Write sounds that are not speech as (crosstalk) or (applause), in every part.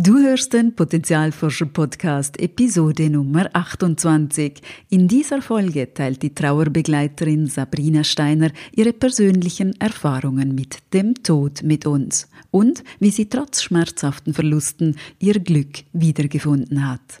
Du hörst den Potenzialforscher Podcast Episode Nummer 28. In dieser Folge teilt die Trauerbegleiterin Sabrina Steiner ihre persönlichen Erfahrungen mit dem Tod mit uns und wie sie trotz schmerzhaften Verlusten ihr Glück wiedergefunden hat.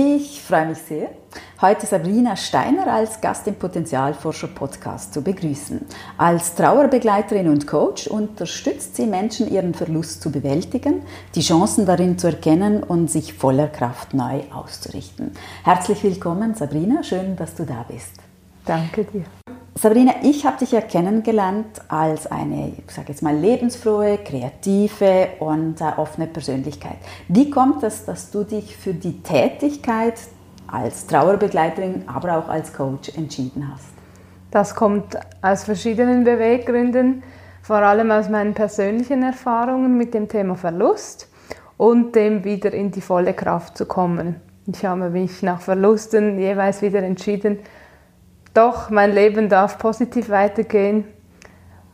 Ich freue mich sehr, heute Sabrina Steiner als Gast im Potenzialforscher Podcast zu begrüßen. Als Trauerbegleiterin und Coach unterstützt sie Menschen, ihren Verlust zu bewältigen, die Chancen darin zu erkennen und sich voller Kraft neu auszurichten. Herzlich willkommen, Sabrina. Schön, dass du da bist. Danke dir. Sabrina, ich habe dich ja kennengelernt als eine, ich sage jetzt mal, lebensfrohe, kreative und äh, offene Persönlichkeit. Wie kommt es, dass du dich für die Tätigkeit als Trauerbegleiterin, aber auch als Coach entschieden hast? Das kommt aus verschiedenen Beweggründen, vor allem aus meinen persönlichen Erfahrungen mit dem Thema Verlust und dem wieder in die volle Kraft zu kommen. Ich habe mich nach Verlusten jeweils wieder entschieden, doch, mein Leben darf positiv weitergehen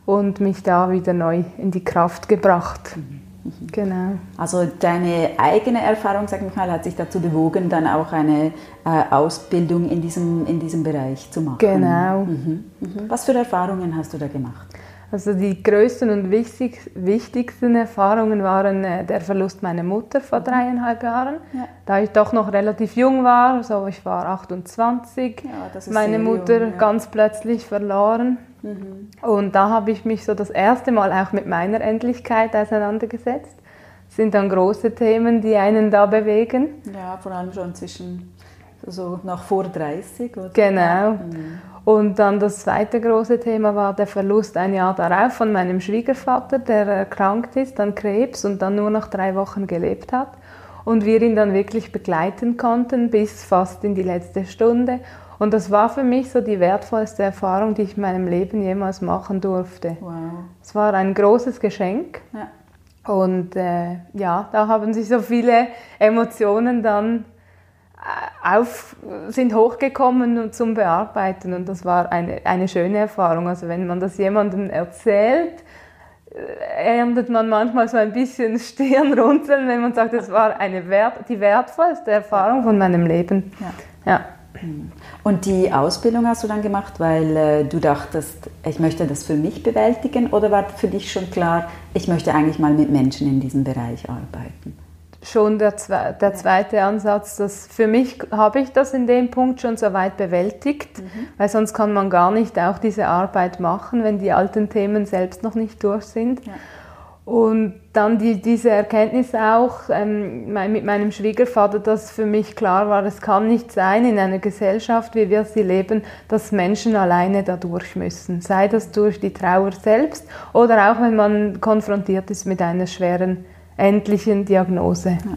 und mich da wieder neu in die Kraft gebracht. Mhm. Genau. Also deine eigene Erfahrung, sag ich mal, hat sich dazu bewogen, dann auch eine äh, Ausbildung in diesem, in diesem Bereich zu machen. Genau. Mhm. Mhm. Was für Erfahrungen hast du da gemacht? Also die größten und wichtig, wichtigsten Erfahrungen waren äh, der Verlust meiner Mutter vor mhm. dreieinhalb Jahren, ja. da ich doch noch relativ jung war, so ich war 28, ja, meine Mutter jung, ja. ganz plötzlich verloren. Mhm. Und da habe ich mich so das erste Mal auch mit meiner Endlichkeit auseinandergesetzt. Das sind dann große Themen, die einen da bewegen. Ja, vor allem schon zwischen so nach vor 30. Oder? Genau. Mhm. Und dann das zweite große Thema war der Verlust ein Jahr darauf von meinem Schwiegervater, der erkrankt ist an Krebs und dann nur noch drei Wochen gelebt hat. Und wir ihn dann wirklich begleiten konnten bis fast in die letzte Stunde. Und das war für mich so die wertvollste Erfahrung, die ich in meinem Leben jemals machen durfte. Wow. Es war ein großes Geschenk. Ja. Und äh, ja, da haben sich so viele Emotionen dann auf, sind hochgekommen zum Bearbeiten und das war eine, eine schöne Erfahrung. Also wenn man das jemandem erzählt, äh, erntet man manchmal so ein bisschen (laughs) Stirnrunzeln, wenn man sagt, das war eine Wert, die wertvollste Erfahrung von meinem Leben. Ja. ja. Und die Ausbildung hast du dann gemacht, weil äh, du dachtest, ich möchte das für mich bewältigen oder war für dich schon klar, ich möchte eigentlich mal mit Menschen in diesem Bereich arbeiten? Schon der, der zweite Ansatz, dass für mich habe ich das in dem Punkt schon so weit bewältigt, mhm. weil sonst kann man gar nicht auch diese Arbeit machen, wenn die alten Themen selbst noch nicht durch sind. Ja. Und dann die, diese Erkenntnis auch ähm, mit meinem Schwiegervater, dass für mich klar war, es kann nicht sein in einer Gesellschaft, wie wir sie leben, dass Menschen alleine dadurch müssen. Sei das durch die Trauer selbst oder auch wenn man konfrontiert ist mit einer schweren endlichen Diagnose. Ja.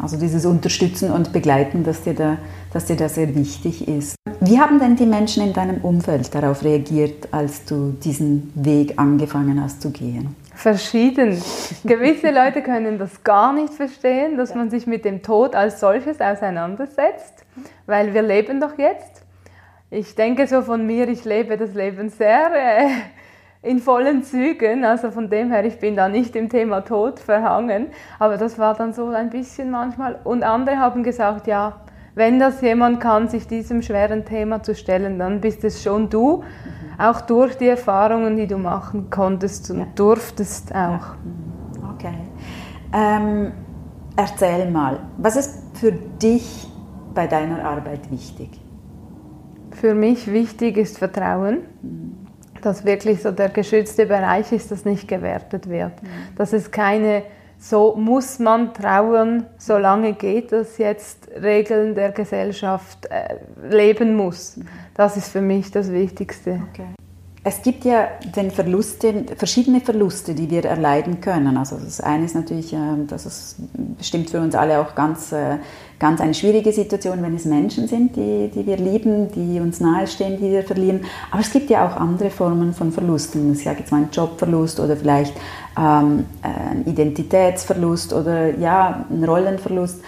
Also dieses Unterstützen und Begleiten, dass dir, da, dass dir da sehr wichtig ist. Wie haben denn die Menschen in deinem Umfeld darauf reagiert, als du diesen Weg angefangen hast zu gehen? Verschieden. (laughs) Gewisse Leute können das gar nicht verstehen, dass man sich mit dem Tod als solches auseinandersetzt, weil wir leben doch jetzt. Ich denke so von mir, ich lebe das Leben sehr äh, in vollen Zügen. Also von dem her, ich bin da nicht im Thema Tod verhangen. Aber das war dann so ein bisschen manchmal. Und andere haben gesagt, ja, wenn das jemand kann, sich diesem schweren Thema zu stellen, dann bist es schon du. Mhm. Auch durch die Erfahrungen, die du machen konntest und ja. durftest auch. Ja. Mhm. Okay. Ähm, erzähl mal, was ist für dich bei deiner Arbeit wichtig? Für mich wichtig ist Vertrauen. Mhm dass wirklich so der geschützte Bereich ist, das nicht gewertet wird. Mhm. Dass es keine, so muss man trauern, solange geht das jetzt Regeln der Gesellschaft äh, leben muss. Mhm. Das ist für mich das Wichtigste. Okay. Es gibt ja den Verluste, verschiedene Verluste, die wir erleiden können. Also das eine ist natürlich, äh, das ist bestimmt für uns alle auch ganz, äh, ganz eine schwierige Situation, wenn es Menschen sind, die, die wir lieben, die uns nahestehen, die wir verlieren. Aber es gibt ja auch andere Formen von Verlusten. Ich sage jetzt mal einen Jobverlust oder vielleicht ähm, einen Identitätsverlust oder ja, einen Rollenverlust.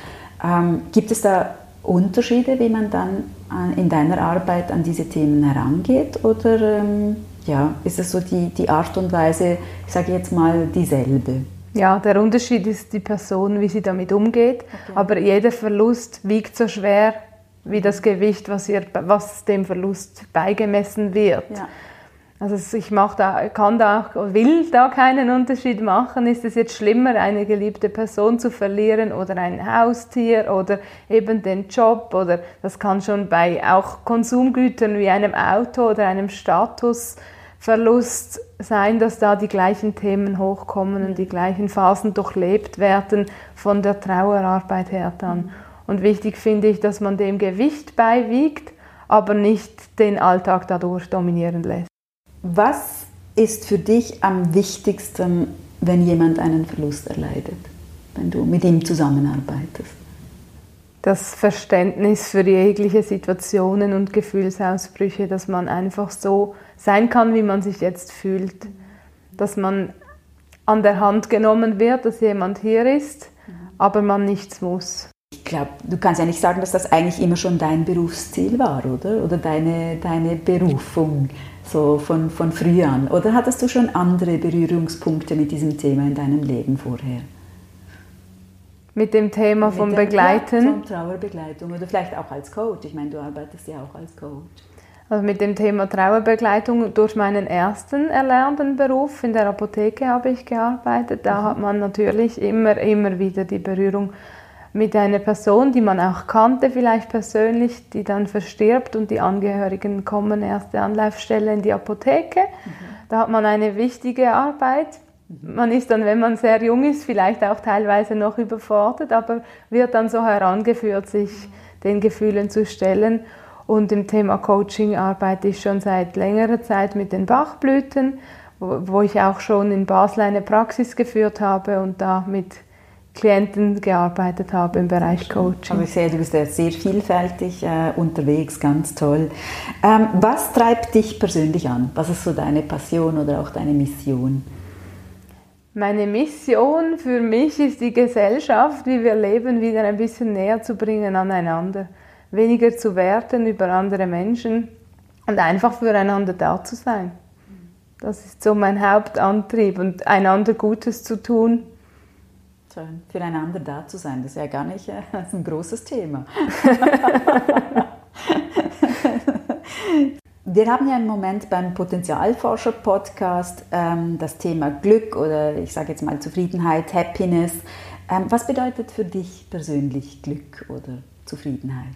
Ähm, gibt es da Unterschiede, wie man dann in deiner Arbeit an diese Themen herangeht? Oder ähm, ja, ist es so die, die Art und Weise, ich sage jetzt mal, dieselbe? Ja, der Unterschied ist die Person, wie sie damit umgeht. Okay. Aber jeder Verlust wiegt so schwer wie das Gewicht, was, ihr, was dem Verlust beigemessen wird. Ja. Also ich mach da, kann da auch, will da keinen Unterschied machen. Ist es jetzt schlimmer, eine geliebte Person zu verlieren oder ein Haustier oder eben den Job oder das kann schon bei auch Konsumgütern wie einem Auto oder einem Statusverlust sein, dass da die gleichen Themen hochkommen und die gleichen Phasen durchlebt werden von der Trauerarbeit her dann. Und wichtig finde ich, dass man dem Gewicht beiwiegt, aber nicht den Alltag dadurch dominieren lässt. Was ist für dich am wichtigsten, wenn jemand einen Verlust erleidet, wenn du mit ihm zusammenarbeitest? Das Verständnis für jegliche Situationen und Gefühlsausbrüche, dass man einfach so sein kann, wie man sich jetzt fühlt. Dass man an der Hand genommen wird, dass jemand hier ist, aber man nichts muss. Ich glaube, du kannst ja nicht sagen, dass das eigentlich immer schon dein Berufsziel war, oder? Oder deine, deine Berufung so von, von früh an? Oder hattest du schon andere Berührungspunkte mit diesem Thema in deinem Leben vorher? Mit dem Thema mit vom Begleiten? Ja, von Trauerbegleitung oder vielleicht auch als Coach. Ich meine, du arbeitest ja auch als Coach. Also mit dem Thema Trauerbegleitung durch meinen ersten erlernten Beruf in der Apotheke habe ich gearbeitet. Da mhm. hat man natürlich immer, immer wieder die Berührung mit einer Person, die man auch kannte, vielleicht persönlich, die dann verstirbt und die Angehörigen kommen, erste Anlaufstelle in die Apotheke. Mhm. Da hat man eine wichtige Arbeit. Mhm. Man ist dann, wenn man sehr jung ist, vielleicht auch teilweise noch überfordert, aber wird dann so herangeführt, sich den Gefühlen zu stellen. Und im Thema Coaching arbeite ich schon seit längerer Zeit mit den Bachblüten, wo ich auch schon in Basel eine Praxis geführt habe und da mit Klienten gearbeitet habe im Bereich Coaching. Aber ich sehe, du bist ja sehr vielfältig äh, unterwegs, ganz toll. Ähm, was treibt dich persönlich an? Was ist so deine Passion oder auch deine Mission? Meine Mission für mich ist die Gesellschaft, wie wir leben, wieder ein bisschen näher zu bringen aneinander. Weniger zu werten über andere Menschen und einfach füreinander da zu sein. Das ist so mein Hauptantrieb und einander Gutes zu tun füreinander da zu sein, das ist ja gar nicht äh, (laughs) ein großes Thema. (laughs) Wir haben ja im Moment beim Potenzialforscher-Podcast ähm, das Thema Glück oder ich sage jetzt mal Zufriedenheit, Happiness. Ähm, was bedeutet für dich persönlich Glück oder Zufriedenheit?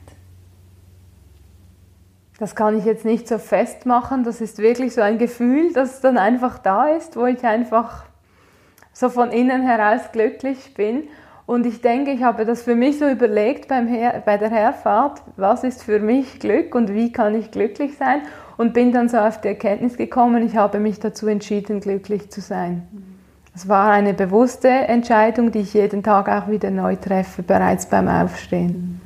Das kann ich jetzt nicht so festmachen. Das ist wirklich so ein Gefühl, das dann einfach da ist, wo ich einfach so von innen heraus glücklich bin. Und ich denke, ich habe das für mich so überlegt beim Her bei der Herfahrt, was ist für mich Glück und wie kann ich glücklich sein? Und bin dann so auf die Erkenntnis gekommen, ich habe mich dazu entschieden, glücklich zu sein. Es war eine bewusste Entscheidung, die ich jeden Tag auch wieder neu treffe, bereits beim Aufstehen.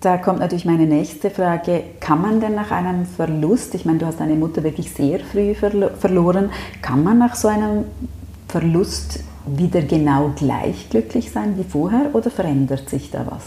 Da kommt natürlich meine nächste Frage. Kann man denn nach einem Verlust, ich meine, du hast deine Mutter wirklich sehr früh verloren, kann man nach so einem Verlust wieder genau gleich glücklich sein wie vorher oder verändert sich da was?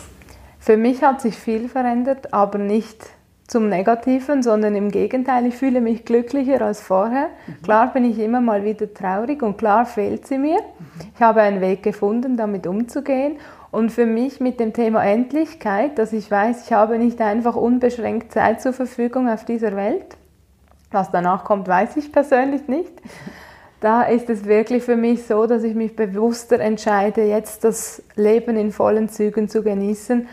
Für mich hat sich viel verändert, aber nicht zum Negativen, sondern im Gegenteil, ich fühle mich glücklicher als vorher. Mhm. Klar bin ich immer mal wieder traurig und klar fehlt sie mir. Mhm. Ich habe einen Weg gefunden, damit umzugehen. Und für mich mit dem Thema Endlichkeit, dass ich weiß, ich habe nicht einfach unbeschränkt Zeit zur Verfügung auf dieser Welt. Was danach kommt, weiß ich persönlich nicht. (laughs) da ist es wirklich für mich so, dass ich mich bewusster entscheide, jetzt das Leben in vollen Zügen zu genießen,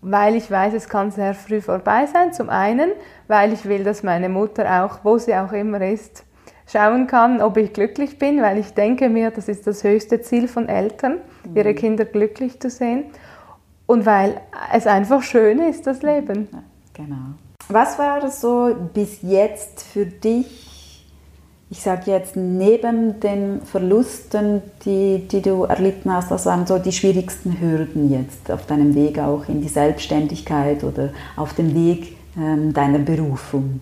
weil ich weiß, es kann sehr früh vorbei sein. Zum einen, weil ich will, dass meine Mutter auch, wo sie auch immer ist, schauen kann, ob ich glücklich bin, weil ich denke mir, das ist das höchste Ziel von Eltern, ihre mhm. Kinder glücklich zu sehen. Und weil es einfach schön ist, das Leben. Genau. Was war so bis jetzt für dich ich sage jetzt, neben den Verlusten, die, die du erlitten hast, was waren so die schwierigsten Hürden jetzt auf deinem Weg auch in die Selbstständigkeit oder auf dem Weg ähm, deiner Berufung?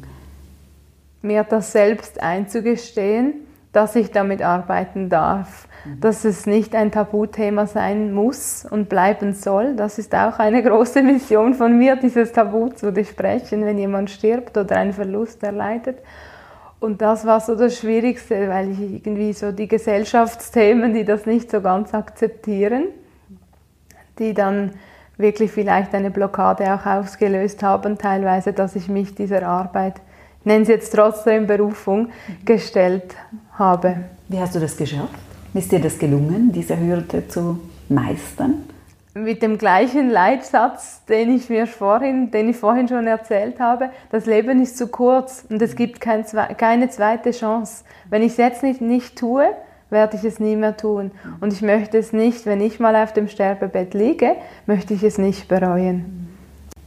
Mir das selbst einzugestehen, dass ich damit arbeiten darf, mhm. dass es nicht ein Tabuthema sein muss und bleiben soll. Das ist auch eine große Mission von mir, dieses Tabu zu besprechen, wenn jemand stirbt oder einen Verlust erleidet. Und das war so das Schwierigste, weil ich irgendwie so die Gesellschaftsthemen, die das nicht so ganz akzeptieren, die dann wirklich vielleicht eine Blockade auch ausgelöst haben, teilweise, dass ich mich dieser Arbeit, ich nenne es jetzt trotzdem Berufung, gestellt habe. Wie hast du das geschafft? Ist dir das gelungen, diese Hürde zu meistern? Mit dem gleichen Leitsatz, den ich mir vorhin, den ich vorhin schon erzählt habe. Das Leben ist zu kurz und es gibt kein, keine zweite Chance. Wenn ich es jetzt nicht, nicht tue, werde ich es nie mehr tun. Und ich möchte es nicht, wenn ich mal auf dem Sterbebett liege, möchte ich es nicht bereuen.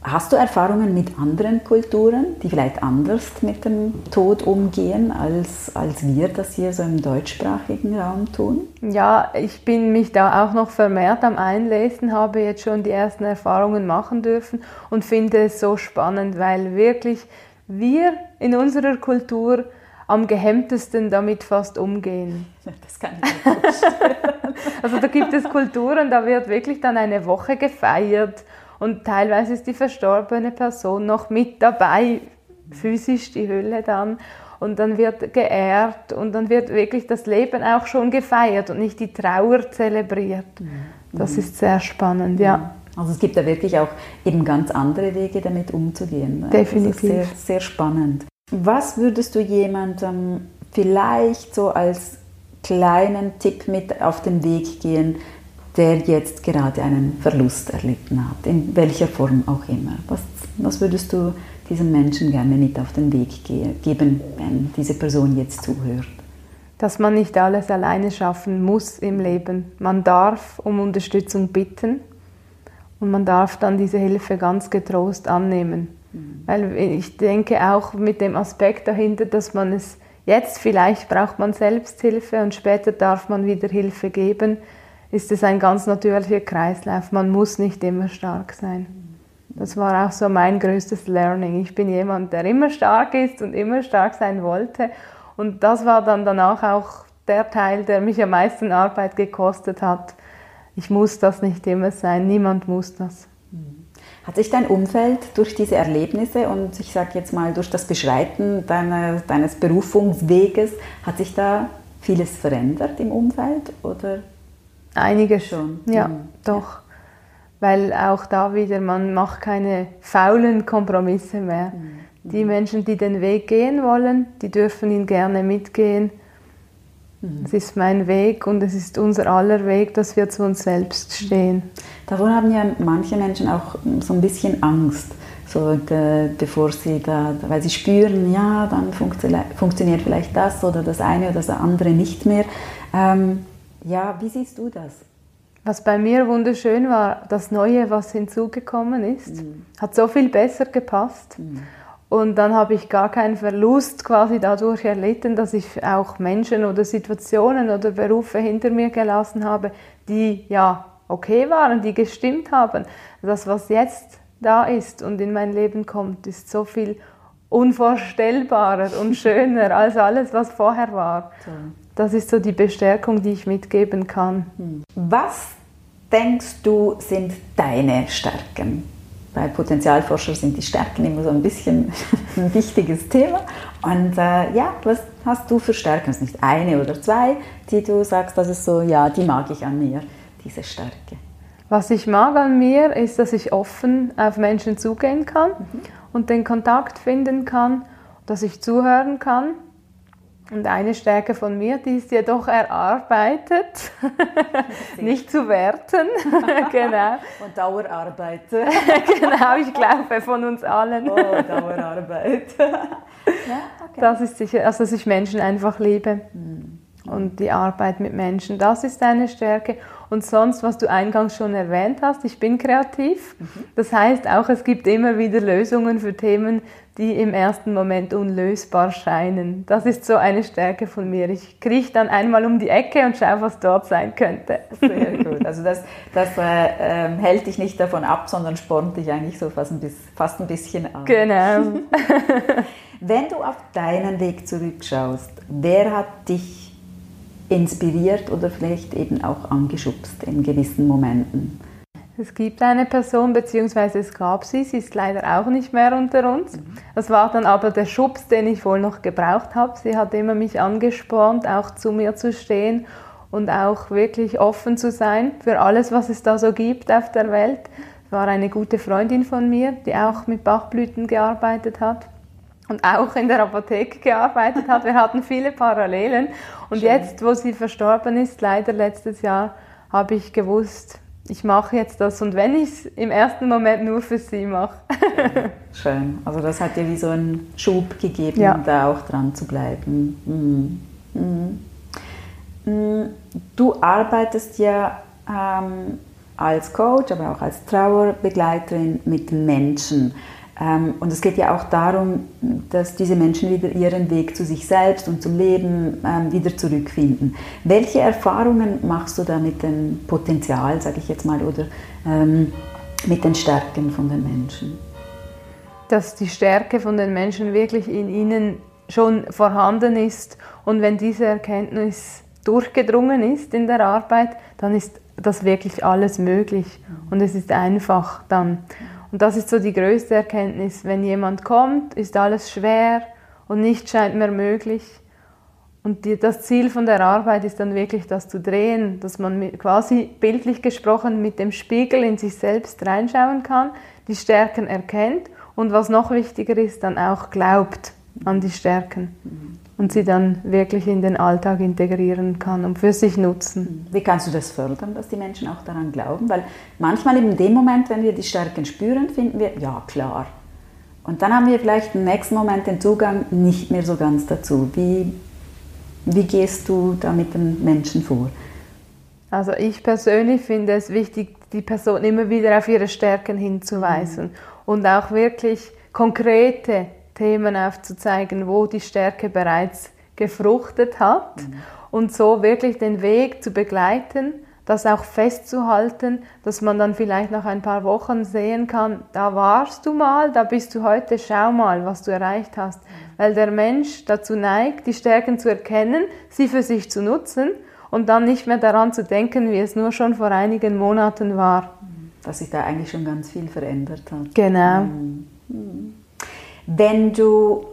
Hast du Erfahrungen mit anderen Kulturen, die vielleicht anders mit dem Tod umgehen, als, als wir das hier so im deutschsprachigen Raum tun? Ja, ich bin mich da auch noch vermehrt am Einlesen, habe jetzt schon die ersten Erfahrungen machen dürfen und finde es so spannend, weil wirklich wir in unserer Kultur am gehemmtesten damit fast umgehen. Das kann ich mir vorstellen. (laughs) also da gibt es Kulturen, da wird wirklich dann eine Woche gefeiert und teilweise ist die verstorbene Person noch mit dabei, physisch die Hülle dann. Und dann wird geehrt und dann wird wirklich das Leben auch schon gefeiert und nicht die Trauer zelebriert. Mhm. Das ist sehr spannend, ja. Also es gibt da wirklich auch eben ganz andere Wege, damit umzugehen. Definitiv. Das ist sehr, sehr spannend. Was würdest du jemandem vielleicht so als kleinen Tipp mit auf den Weg gehen, der jetzt gerade einen Verlust erlitten hat, in welcher Form auch immer. Was, was würdest du diesem Menschen gerne mit auf den Weg geben, wenn diese Person jetzt zuhört? Dass man nicht alles alleine schaffen muss im Leben. Man darf um Unterstützung bitten und man darf dann diese Hilfe ganz getrost annehmen. Mhm. Weil ich denke auch mit dem Aspekt dahinter, dass man es jetzt vielleicht braucht man Selbsthilfe und später darf man wieder Hilfe geben ist es ein ganz natürlicher Kreislauf. Man muss nicht immer stark sein. Das war auch so mein größtes Learning. Ich bin jemand, der immer stark ist und immer stark sein wollte. Und das war dann danach auch der Teil, der mich am meisten Arbeit gekostet hat. Ich muss das nicht immer sein. Niemand muss das. Hat sich dein Umfeld durch diese Erlebnisse und ich sage jetzt mal durch das Beschreiten deiner, deines Berufungsweges, hat sich da vieles verändert im Umfeld oder Einige schon, ja, mhm. doch. Weil auch da wieder, man macht keine faulen Kompromisse mehr. Mhm. Die Menschen, die den Weg gehen wollen, die dürfen ihn gerne mitgehen. Mhm. Es ist mein Weg und es ist unser aller Weg, dass wir zu uns selbst stehen. Davor haben ja manche Menschen auch so ein bisschen Angst, so de, bevor sie da, weil sie spüren, ja, dann funktioniert vielleicht das oder das eine oder das andere nicht mehr. Ähm, ja, wie siehst du das? Was bei mir wunderschön war, das Neue, was hinzugekommen ist, mhm. hat so viel besser gepasst. Mhm. Und dann habe ich gar keinen Verlust quasi dadurch erlitten, dass ich auch Menschen oder Situationen oder Berufe hinter mir gelassen habe, die ja okay waren, die gestimmt haben. Das, was jetzt da ist und in mein Leben kommt, ist so viel unvorstellbarer und (laughs) schöner als alles, was vorher war. So. Das ist so die Bestärkung, die ich mitgeben kann. Hm. Was denkst du sind deine Stärken? Bei Potenzialforscher sind die Stärken immer so ein bisschen (laughs) ein wichtiges Thema. Und äh, ja, was hast du für Stärken? Es ist nicht eine oder zwei, die du sagst, das ist so, ja, die mag ich an mir, diese Stärke. Was ich mag an mir, ist, dass ich offen auf Menschen zugehen kann mhm. und den Kontakt finden kann, dass ich zuhören kann und eine Stärke von mir, die ist jedoch erarbeitet, (laughs) nicht zu werten. (laughs) genau. Und Dauerarbeit. (laughs) genau, ich glaube von uns allen. Oh, Dauerarbeit. ja, okay. Das ist sicher, also dass ich Menschen einfach liebe. Mhm. Und die Arbeit mit Menschen, das ist eine Stärke. Und sonst, was du eingangs schon erwähnt hast, ich bin kreativ. Mhm. Das heißt auch, es gibt immer wieder Lösungen für Themen, die im ersten Moment unlösbar scheinen. Das ist so eine Stärke von mir. Ich krieche dann einmal um die Ecke und schaue, was dort sein könnte. Sehr gut. Also das, das äh, äh, hält dich nicht davon ab, sondern spornt dich eigentlich so fast ein bisschen, fast ein bisschen an. Genau. (laughs) (laughs) Wenn du auf deinen Weg zurückschaust, wer hat dich inspiriert oder vielleicht eben auch angeschubst in gewissen Momenten? Es gibt eine Person, beziehungsweise es gab sie, sie ist leider auch nicht mehr unter uns. Das war dann aber der Schubs, den ich wohl noch gebraucht habe. Sie hat immer mich angespornt, auch zu mir zu stehen und auch wirklich offen zu sein für alles, was es da so gibt auf der Welt. Es war eine gute Freundin von mir, die auch mit Bachblüten gearbeitet hat und auch in der Apotheke gearbeitet hat. Wir hatten viele Parallelen. Und Schön. jetzt, wo sie verstorben ist, leider letztes Jahr, habe ich gewusst, ich mache jetzt das und wenn ich es im ersten Moment nur für sie mache. (laughs) Schön. Also das hat dir wie so einen Schub gegeben, ja. da auch dran zu bleiben. Mhm. Mhm. Du arbeitest ja ähm, als Coach, aber auch als Trauerbegleiterin mit Menschen. Ähm, und es geht ja auch darum, dass diese Menschen wieder ihren Weg zu sich selbst und zum Leben ähm, wieder zurückfinden. Welche Erfahrungen machst du da mit dem Potenzial, sage ich jetzt mal, oder ähm, mit den Stärken von den Menschen? Dass die Stärke von den Menschen wirklich in ihnen schon vorhanden ist und wenn diese Erkenntnis durchgedrungen ist in der Arbeit, dann ist das wirklich alles möglich und es ist einfach dann. Und das ist so die größte Erkenntnis. Wenn jemand kommt, ist alles schwer und nichts scheint mehr möglich. Und die, das Ziel von der Arbeit ist dann wirklich das zu drehen, dass man mit, quasi bildlich gesprochen mit dem Spiegel in sich selbst reinschauen kann, die Stärken erkennt und was noch wichtiger ist, dann auch glaubt an die Stärken und sie dann wirklich in den Alltag integrieren kann und für sich nutzen. Wie kannst du das fördern, dass die Menschen auch daran glauben? Weil manchmal in dem Moment, wenn wir die Stärken spüren, finden wir, ja klar. Und dann haben wir vielleicht im nächsten Moment den Zugang nicht mehr so ganz dazu. Wie, wie gehst du da mit den Menschen vor? Also ich persönlich finde es wichtig, die Person immer wieder auf ihre Stärken hinzuweisen mhm. und auch wirklich konkrete Themen aufzuzeigen, wo die Stärke bereits gefruchtet hat mhm. und so wirklich den Weg zu begleiten, das auch festzuhalten, dass man dann vielleicht nach ein paar Wochen sehen kann, da warst du mal, da bist du heute, schau mal, was du erreicht hast. Mhm. Weil der Mensch dazu neigt, die Stärken zu erkennen, sie für sich zu nutzen und dann nicht mehr daran zu denken, wie es nur schon vor einigen Monaten war. Dass sich da eigentlich schon ganz viel verändert hat. Genau. Mhm. Wenn du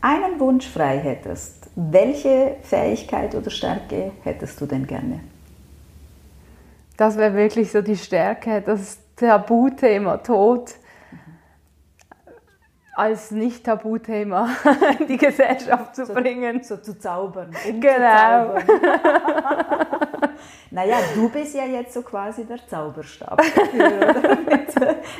einen Wunsch frei hättest, welche Fähigkeit oder Stärke hättest du denn gerne? Das wäre wirklich so die Stärke, das Tabuthema Tod als Nicht-Tabuthema (laughs) in die Gesellschaft zu so, bringen. So zu zaubern. Um genau. Zu zaubern. (laughs) naja, du bist ja jetzt so quasi der Zauberstab (laughs) mit,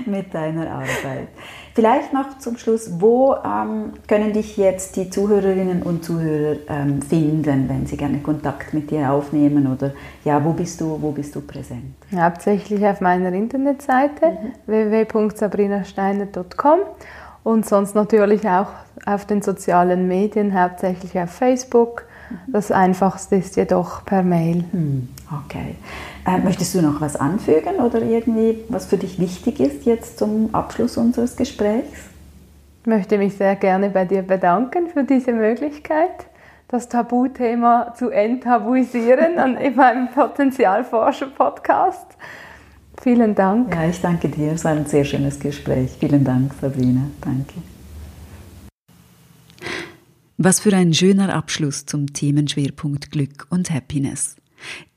mit, deiner Arbeit. Vielleicht noch zum Schluss, wo ähm, können dich jetzt die Zuhörerinnen und Zuhörer ähm, finden, wenn sie gerne Kontakt mit dir aufnehmen oder ja, wo bist du, wo bist du präsent? Hauptsächlich auf meiner Internetseite mhm. www.sabrinasteiner.com und sonst natürlich auch auf den sozialen Medien, hauptsächlich auf Facebook. Das Einfachste ist jedoch per Mail. Hm, okay. Äh, möchtest du noch was anfügen oder irgendwie, was für dich wichtig ist jetzt zum Abschluss unseres Gesprächs? Ich möchte mich sehr gerne bei dir bedanken für diese Möglichkeit, das Tabuthema zu enttabuisieren in meinem Potenzialforscher-Podcast. Vielen Dank. Ja, ich danke dir. Es war ein sehr schönes Gespräch. Vielen Dank, Sabrina. Danke. Was für ein schöner Abschluss zum Themenschwerpunkt Glück und Happiness.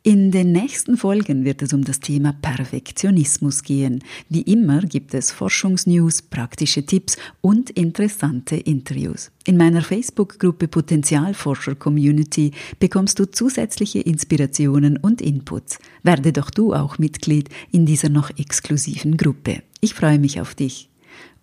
In den nächsten Folgen wird es um das Thema Perfektionismus gehen. Wie immer gibt es Forschungsnews, praktische Tipps und interessante Interviews. In meiner Facebook-Gruppe Potenzialforscher Community bekommst du zusätzliche Inspirationen und Inputs. Werde doch du auch Mitglied in dieser noch exklusiven Gruppe. Ich freue mich auf dich.